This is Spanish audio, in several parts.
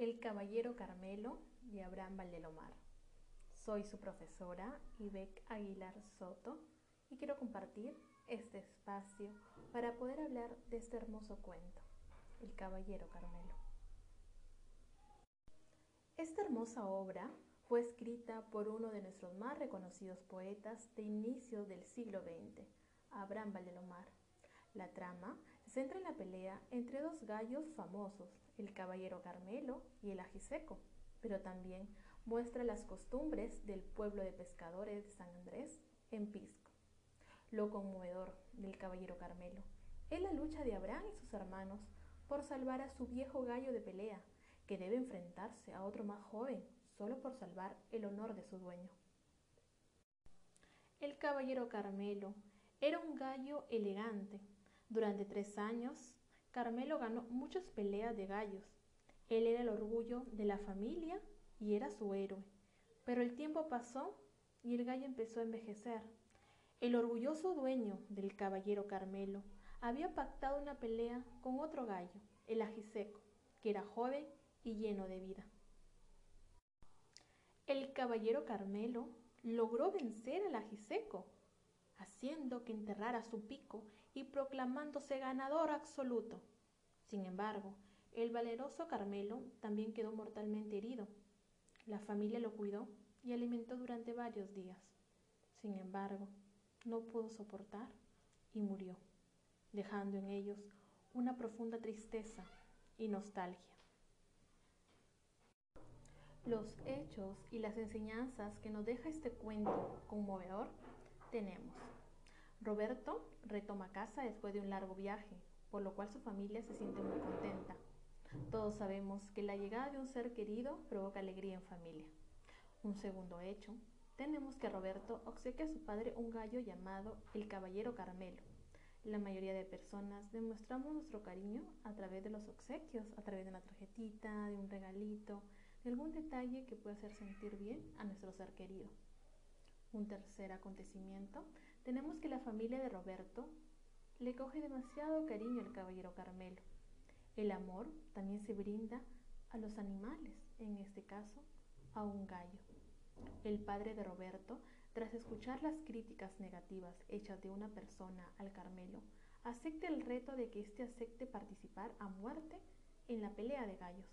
El Caballero Carmelo de Abraham Valdelomar. Soy su profesora Ibec Aguilar Soto y quiero compartir este espacio para poder hablar de este hermoso cuento, El Caballero Carmelo. Esta hermosa obra fue escrita por uno de nuestros más reconocidos poetas de inicio del siglo XX, Abraham Valdelomar. La trama se centra en la pelea entre dos gallos famosos, el caballero Carmelo y el ajiseco, pero también muestra las costumbres del pueblo de pescadores de San Andrés en Pisco. Lo conmovedor del caballero Carmelo es la lucha de Abraham y sus hermanos por salvar a su viejo gallo de pelea, que debe enfrentarse a otro más joven solo por salvar el honor de su dueño. El caballero Carmelo era un gallo elegante, durante tres años, Carmelo ganó muchas peleas de gallos. Él era el orgullo de la familia y era su héroe. Pero el tiempo pasó y el gallo empezó a envejecer. El orgulloso dueño del caballero Carmelo había pactado una pelea con otro gallo, el ajiseco, que era joven y lleno de vida. El caballero Carmelo logró vencer al ajiseco, haciendo que enterrara su pico y proclamándose ganador absoluto. Sin embargo, el valeroso Carmelo también quedó mortalmente herido. La familia lo cuidó y alimentó durante varios días. Sin embargo, no pudo soportar y murió, dejando en ellos una profunda tristeza y nostalgia. Los hechos y las enseñanzas que nos deja este cuento conmovedor tenemos Roberto retoma casa después de un largo viaje, por lo cual su familia se siente muy contenta. Todos sabemos que la llegada de un ser querido provoca alegría en familia. Un segundo hecho, tenemos que Roberto obsequia a su padre un gallo llamado el Caballero Carmelo. La mayoría de personas demostramos nuestro cariño a través de los obsequios, a través de una tarjetita, de un regalito, de algún detalle que pueda hacer sentir bien a nuestro ser querido. Un tercer acontecimiento tenemos que la familia de Roberto le coge demasiado cariño al caballero Carmelo. El amor también se brinda a los animales, en este caso a un gallo. El padre de Roberto, tras escuchar las críticas negativas hechas de una persona al Carmelo, acepta el reto de que éste acepte participar a muerte en la pelea de gallos.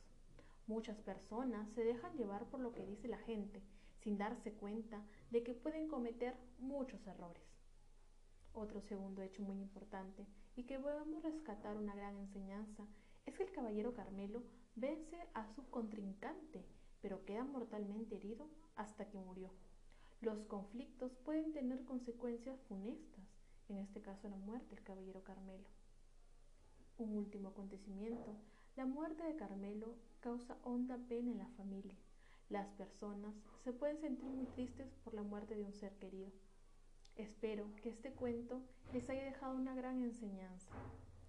Muchas personas se dejan llevar por lo que dice la gente, sin darse cuenta de que pueden cometer muchos errores. Otro segundo hecho muy importante y que podemos rescatar una gran enseñanza es que el caballero Carmelo vence a su contrincante, pero queda mortalmente herido hasta que murió. Los conflictos pueden tener consecuencias funestas, en este caso la muerte del caballero Carmelo. Un último acontecimiento, la muerte de Carmelo causa honda pena en la familia. Las personas se pueden sentir muy tristes por la muerte de un ser querido. Espero que este cuento les haya dejado una gran enseñanza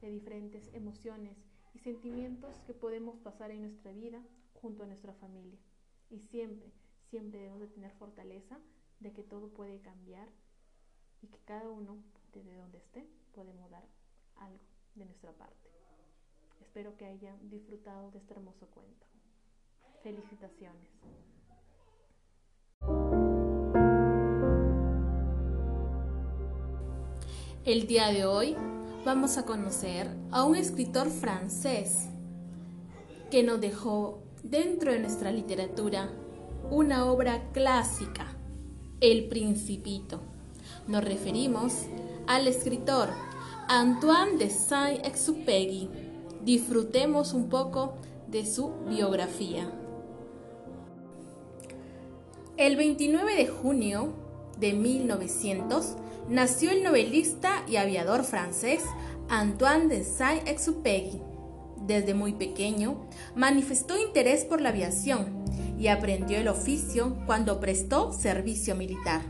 de diferentes emociones y sentimientos que podemos pasar en nuestra vida junto a nuestra familia. Y siempre, siempre debemos de tener fortaleza de que todo puede cambiar y que cada uno, desde donde esté, podemos dar algo de nuestra parte. Espero que hayan disfrutado de este hermoso cuento. Felicitaciones. El día de hoy vamos a conocer a un escritor francés que nos dejó dentro de nuestra literatura una obra clásica, El Principito. Nos referimos al escritor Antoine de Saint-Exupéry. Disfrutemos un poco de su biografía. El 29 de junio de 1900 nació el novelista y aviador francés Antoine de Saint-Exupéry. Desde muy pequeño manifestó interés por la aviación y aprendió el oficio cuando prestó servicio militar.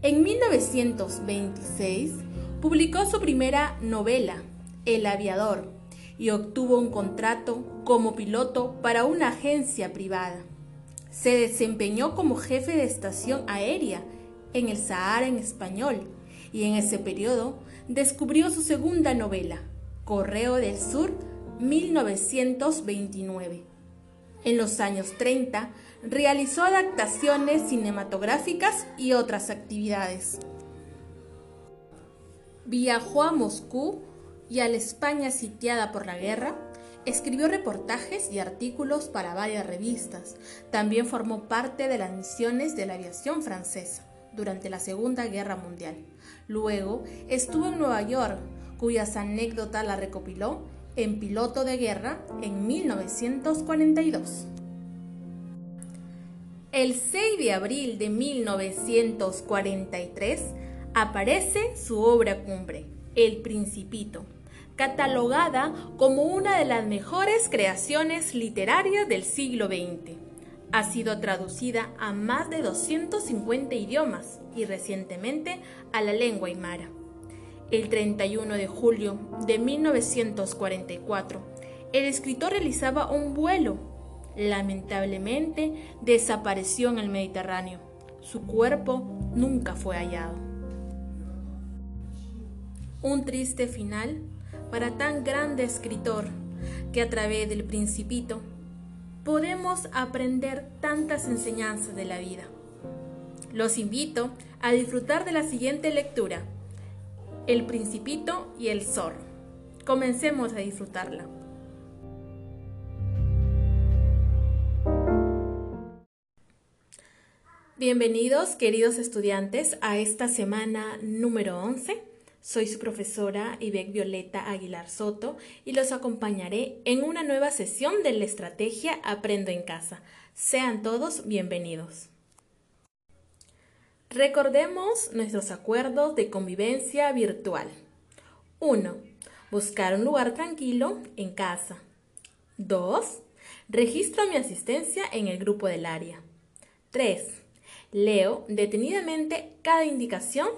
En 1926 publicó su primera novela, El aviador, y obtuvo un contrato como piloto para una agencia privada. Se desempeñó como jefe de estación aérea en el Sahara en español y en ese periodo descubrió su segunda novela, Correo del Sur 1929, En los años 30 realizó adaptaciones cinematográficas y otras actividades. Viajó a Moscú y a la España sitiada por la guerra. Escribió reportajes y artículos para varias revistas. También formó parte de las misiones de la aviación francesa durante la Segunda Guerra Mundial. Luego estuvo en Nueva York, cuyas anécdotas la recopiló en Piloto de Guerra en 1942. El 6 de abril de 1943 aparece su obra cumbre, El Principito, catalogada como una de las mejores creaciones literarias del siglo XX. Ha sido traducida a más de 250 idiomas y recientemente a la lengua aymara. El 31 de julio de 1944, el escritor realizaba un vuelo. Lamentablemente desapareció en el Mediterráneo. Su cuerpo nunca fue hallado. Un triste final para tan grande escritor que a través del principito podemos aprender tantas enseñanzas de la vida. Los invito a disfrutar de la siguiente lectura el Principito y el Zorro. Comencemos a disfrutarla. Bienvenidos, queridos estudiantes, a esta semana número 11. Soy su profesora Ibec Violeta Aguilar Soto y los acompañaré en una nueva sesión de la estrategia Aprendo en Casa. Sean todos bienvenidos. Recordemos nuestros acuerdos de convivencia virtual. 1. Buscar un lugar tranquilo en casa. 2. Registro mi asistencia en el grupo del área. 3. Leo detenidamente cada indicación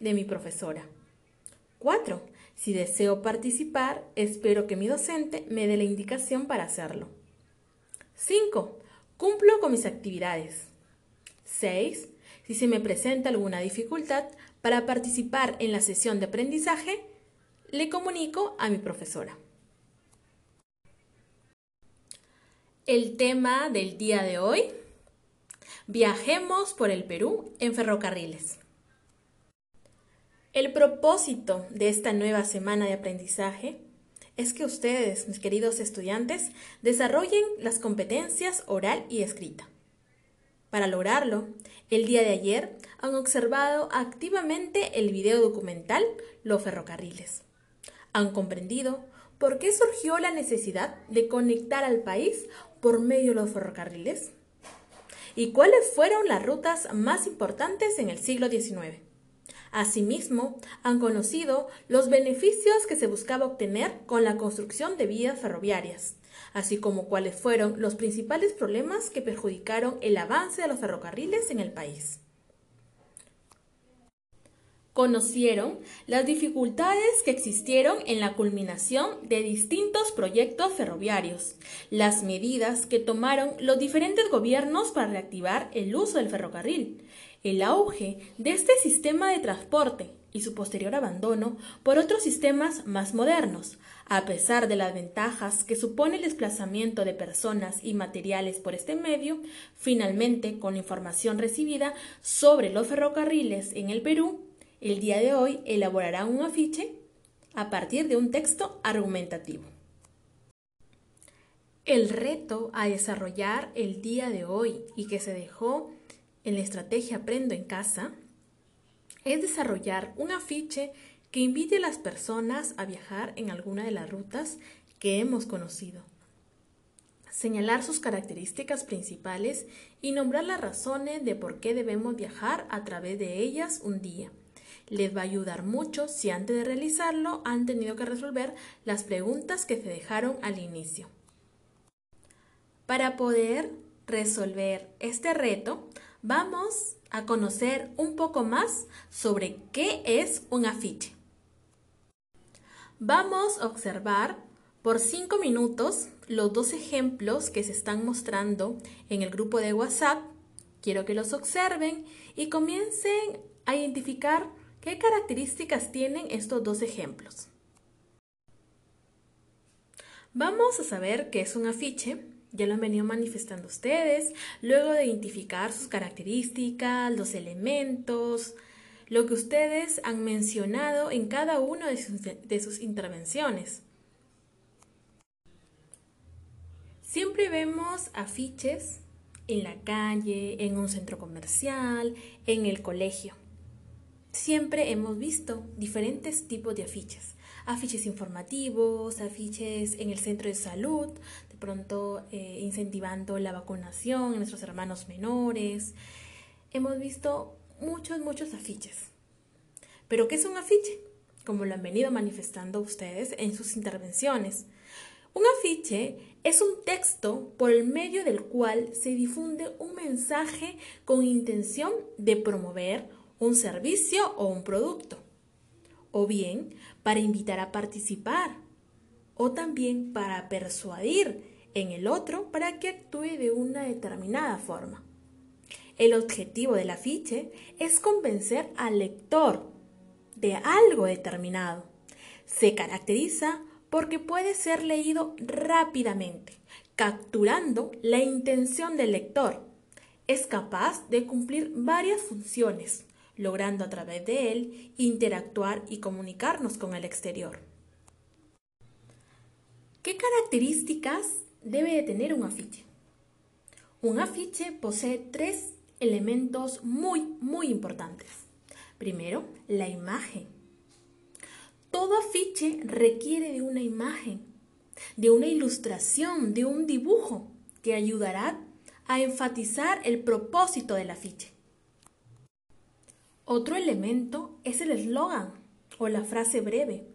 de mi profesora. 4. Si deseo participar, espero que mi docente me dé la indicación para hacerlo. 5. Cumplo con mis actividades. 6 si se me presenta alguna dificultad para participar en la sesión de aprendizaje, le comunico a mi profesora. El tema del día de hoy, viajemos por el Perú en ferrocarriles. El propósito de esta nueva semana de aprendizaje es que ustedes, mis queridos estudiantes, desarrollen las competencias oral y escrita. Para lograrlo, el día de ayer han observado activamente el video documental Los ferrocarriles. Han comprendido por qué surgió la necesidad de conectar al país por medio de los ferrocarriles y cuáles fueron las rutas más importantes en el siglo XIX. Asimismo, han conocido los beneficios que se buscaba obtener con la construcción de vías ferroviarias así como cuáles fueron los principales problemas que perjudicaron el avance de los ferrocarriles en el país. Conocieron las dificultades que existieron en la culminación de distintos proyectos ferroviarios, las medidas que tomaron los diferentes gobiernos para reactivar el uso del ferrocarril, el auge de este sistema de transporte y su posterior abandono por otros sistemas más modernos, a pesar de las ventajas que supone el desplazamiento de personas y materiales por este medio, finalmente, con la información recibida sobre los ferrocarriles en el Perú, el día de hoy elaborará un afiche a partir de un texto argumentativo. El reto a desarrollar el día de hoy y que se dejó en la estrategia Aprendo en casa es desarrollar un afiche que invite a las personas a viajar en alguna de las rutas que hemos conocido. Señalar sus características principales y nombrar las razones de por qué debemos viajar a través de ellas un día. Les va a ayudar mucho si antes de realizarlo han tenido que resolver las preguntas que se dejaron al inicio. Para poder resolver este reto, vamos a conocer un poco más sobre qué es un afiche. Vamos a observar por cinco minutos los dos ejemplos que se están mostrando en el grupo de WhatsApp. Quiero que los observen y comiencen a identificar qué características tienen estos dos ejemplos. Vamos a saber qué es un afiche ya lo han venido manifestando ustedes, luego de identificar sus características, los elementos, lo que ustedes han mencionado en cada una de sus, de sus intervenciones. Siempre vemos afiches en la calle, en un centro comercial, en el colegio. Siempre hemos visto diferentes tipos de afiches. Afiches informativos, afiches en el centro de salud, pronto eh, incentivando la vacunación en nuestros hermanos menores. Hemos visto muchos, muchos afiches. Pero ¿qué es un afiche? Como lo han venido manifestando ustedes en sus intervenciones. Un afiche es un texto por el medio del cual se difunde un mensaje con intención de promover un servicio o un producto, o bien para invitar a participar, o también para persuadir en el otro para que actúe de una determinada forma. El objetivo del afiche es convencer al lector de algo determinado. Se caracteriza porque puede ser leído rápidamente, capturando la intención del lector. Es capaz de cumplir varias funciones, logrando a través de él interactuar y comunicarnos con el exterior. ¿Qué características debe de tener un afiche? Un afiche posee tres elementos muy, muy importantes. Primero, la imagen todo afiche requiere de una imagen, de una ilustración, de un dibujo que ayudará a enfatizar el propósito del afiche. Otro elemento es el eslogan o la frase breve,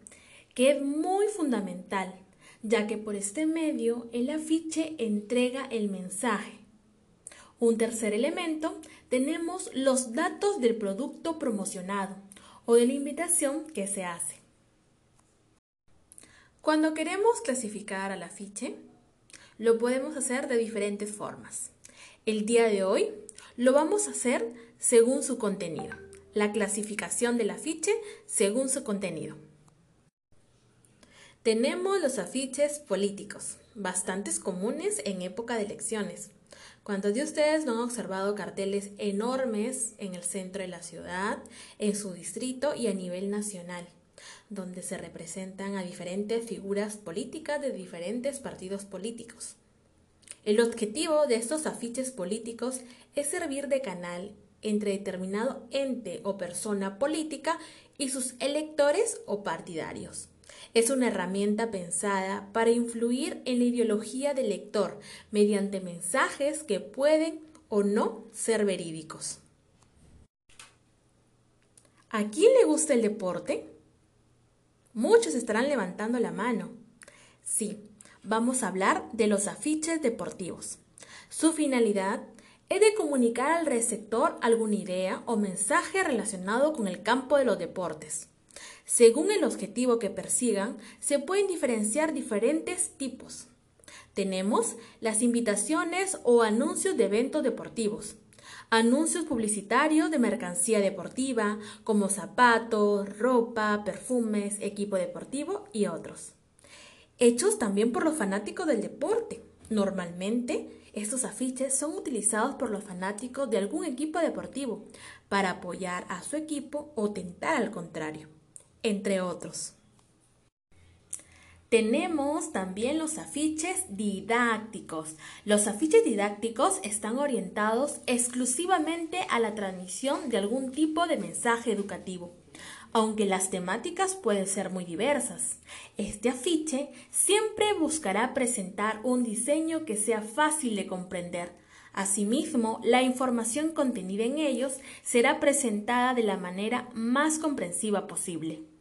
que es muy fundamental, ya que por este medio el afiche entrega el mensaje. Un tercer elemento tenemos los datos del producto promocionado o de la invitación que se hace. Cuando queremos clasificar al afiche, lo podemos hacer de diferentes formas. El día de hoy lo vamos a hacer según su contenido, la clasificación del afiche según su contenido. Tenemos los afiches políticos, bastantes comunes en época de elecciones. ¿Cuántos de ustedes no han observado carteles enormes en el centro de la ciudad, en su distrito y a nivel nacional? donde se representan a diferentes figuras políticas de diferentes partidos políticos. El objetivo de estos afiches políticos es servir de canal entre determinado ente o persona política y sus electores o partidarios. Es una herramienta pensada para influir en la ideología del lector mediante mensajes que pueden o no ser verídicos. ¿A quién le gusta el deporte? Muchos estarán levantando la mano. Sí, vamos a hablar de los afiches deportivos. Su finalidad es de comunicar al receptor alguna idea o mensaje relacionado con el campo de los deportes. Según el objetivo que persigan, se pueden diferenciar diferentes tipos. Tenemos las invitaciones o anuncios de eventos deportivos, anuncios publicitarios de mercancía deportiva como zapatos, ropa, perfumes, equipo deportivo y otros. Hechos también por los fanáticos del deporte. Normalmente, estos afiches son utilizados por los fanáticos de algún equipo deportivo para apoyar a su equipo o tentar al contrario, entre otros. Tenemos también los afiches didácticos. Los afiches didácticos están orientados exclusivamente a la transmisión de algún tipo de mensaje educativo, aunque las temáticas pueden ser muy diversas. Este afiche siempre buscará presentar un diseño que sea fácil de comprender. Asimismo, la información contenida en ellos será presentada de la manera más comprensiva posible.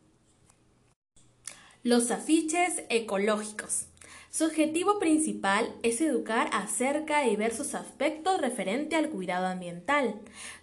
Los afiches ecológicos. Su objetivo principal es educar acerca de diversos aspectos referentes al cuidado ambiental.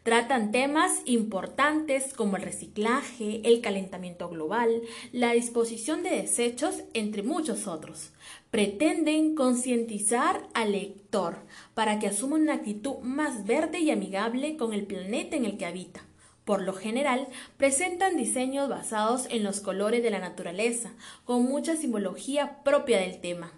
Tratan temas importantes como el reciclaje, el calentamiento global, la disposición de desechos, entre muchos otros. Pretenden concientizar al lector para que asuma una actitud más verde y amigable con el planeta en el que habita. Por lo general, presentan diseños basados en los colores de la naturaleza, con mucha simbología propia del tema.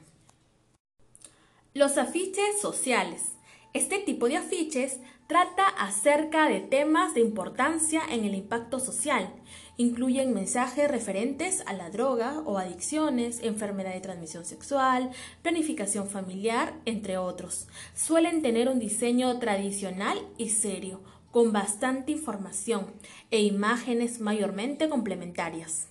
Los afiches sociales. Este tipo de afiches trata acerca de temas de importancia en el impacto social. Incluyen mensajes referentes a la droga o adicciones, enfermedad de transmisión sexual, planificación familiar, entre otros. Suelen tener un diseño tradicional y serio, con bastante información e imágenes mayormente complementarias.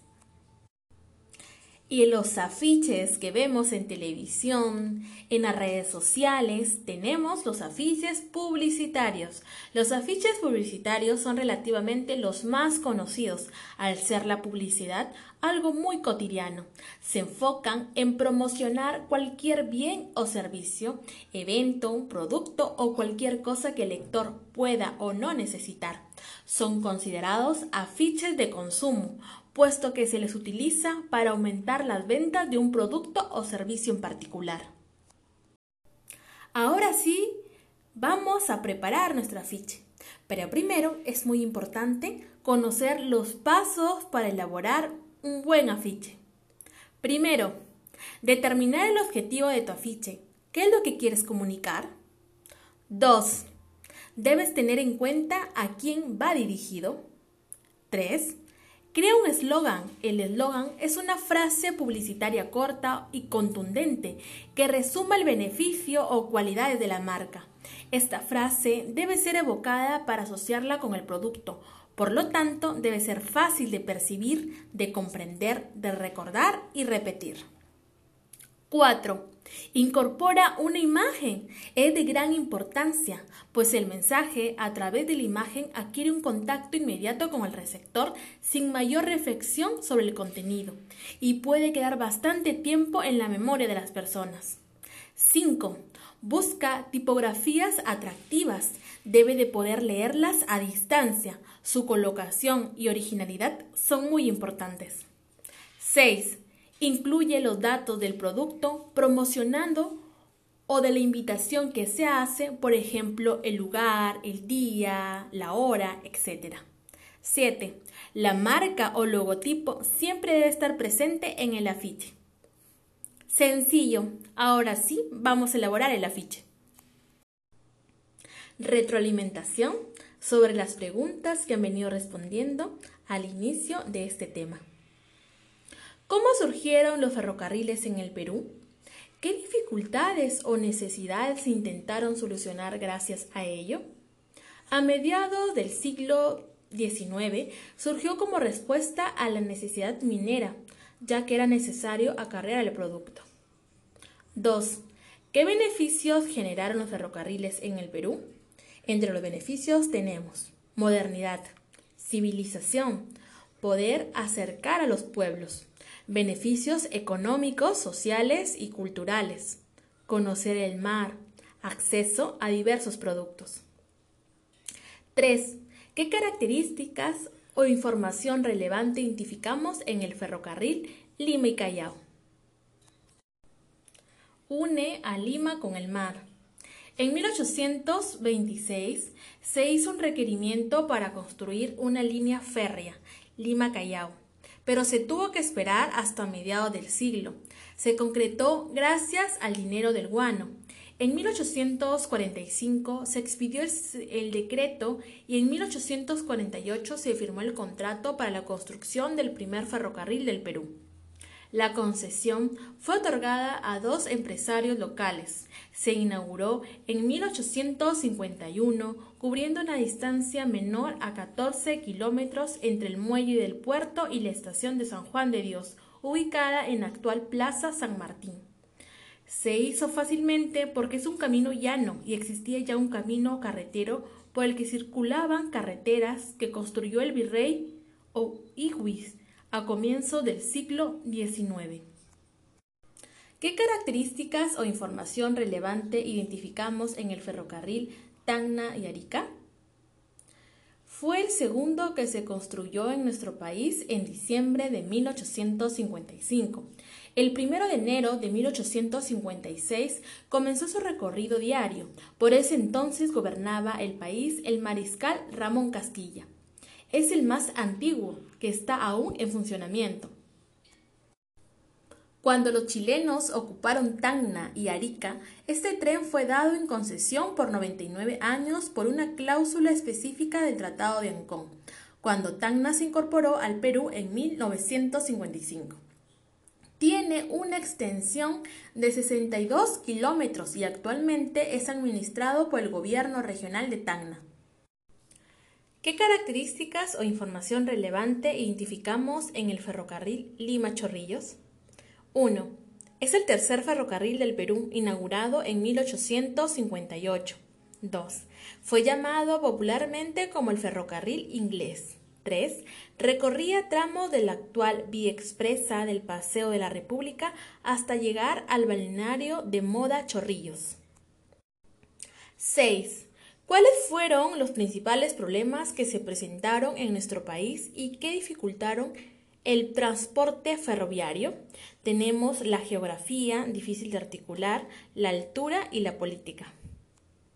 Y los afiches que vemos en televisión, en las redes sociales, tenemos los afiches publicitarios. Los afiches publicitarios son relativamente los más conocidos, al ser la publicidad algo muy cotidiano. Se enfocan en promocionar cualquier bien o servicio, evento, producto o cualquier cosa que el lector pueda o no necesitar. Son considerados afiches de consumo puesto que se les utiliza para aumentar las ventas de un producto o servicio en particular. Ahora sí, vamos a preparar nuestro afiche. Pero primero es muy importante conocer los pasos para elaborar un buen afiche. Primero, determinar el objetivo de tu afiche. ¿Qué es lo que quieres comunicar? 2. Debes tener en cuenta a quién va dirigido. 3. Crea un eslogan. El eslogan es una frase publicitaria corta y contundente que resuma el beneficio o cualidades de la marca. Esta frase debe ser evocada para asociarla con el producto. Por lo tanto, debe ser fácil de percibir, de comprender, de recordar y repetir. 4. Incorpora una imagen. Es de gran importancia, pues el mensaje a través de la imagen adquiere un contacto inmediato con el receptor sin mayor reflexión sobre el contenido y puede quedar bastante tiempo en la memoria de las personas. 5. Busca tipografías atractivas. Debe de poder leerlas a distancia. Su colocación y originalidad son muy importantes. 6. Incluye los datos del producto promocionando o de la invitación que se hace, por ejemplo, el lugar, el día, la hora, etc. 7. La marca o logotipo siempre debe estar presente en el afiche. Sencillo. Ahora sí, vamos a elaborar el afiche. Retroalimentación sobre las preguntas que han venido respondiendo al inicio de este tema. ¿Cómo surgieron los ferrocarriles en el Perú? ¿Qué dificultades o necesidades intentaron solucionar gracias a ello? A mediados del siglo XIX surgió como respuesta a la necesidad minera, ya que era necesario acarrear el producto. 2. ¿Qué beneficios generaron los ferrocarriles en el Perú? Entre los beneficios tenemos modernidad, civilización, poder acercar a los pueblos, beneficios económicos, sociales y culturales, conocer el mar, acceso a diversos productos. 3. ¿Qué características o información relevante identificamos en el ferrocarril Lima y Callao? Une a Lima con el mar. En 1826 se hizo un requerimiento para construir una línea férrea Lima-Callao pero se tuvo que esperar hasta mediados del siglo. Se concretó gracias al dinero del guano. En 1845 se expidió el, decreto y en 1848 se firmó el contrato para la construcción del primer ferrocarril del Perú. La concesión fue otorgada a dos empresarios locales. Se inauguró en 1851, cubriendo una distancia menor a 14 kilómetros entre el muelle del puerto y la estación de San Juan de Dios, ubicada en la actual Plaza San Martín. Se hizo fácilmente porque es un camino llano y existía ya un camino carretero por el que circulaban carreteras que construyó el virrey o a comienzo del siglo XIX. ¿Qué características o información relevante identificamos en el ferrocarril Tacna y Arica? Fue el segundo que se construyó en nuestro país en diciembre de 1855. El primero de enero de 1856 comenzó su recorrido diario. Por ese entonces gobernaba el país el mariscal Ramón Castilla. Es el más antiguo que está aún en funcionamiento. Cuando los chilenos ocuparon Tacna y Arica, este tren fue dado en concesión por 99 años por una cláusula específica del Tratado de Ancón, cuando Tacna se incorporó al Perú en 1955. Tiene una extensión de 62 kilómetros y actualmente es administrado por el gobierno regional de Tacna. ¿Qué características o información relevante identificamos en el ferrocarril Lima-Chorrillos? 1. Es el tercer ferrocarril del Perú, inaugurado en 1858. 2. Fue llamado popularmente como el ferrocarril inglés. 3. Recorría tramos de la actual vía expresa del Paseo de la República hasta llegar al balneario de Moda Chorrillos. 6. ¿Cuáles fueron los principales problemas que se presentaron en nuestro país y que dificultaron el transporte ferroviario? Tenemos la geografía, difícil de articular, la altura y la política.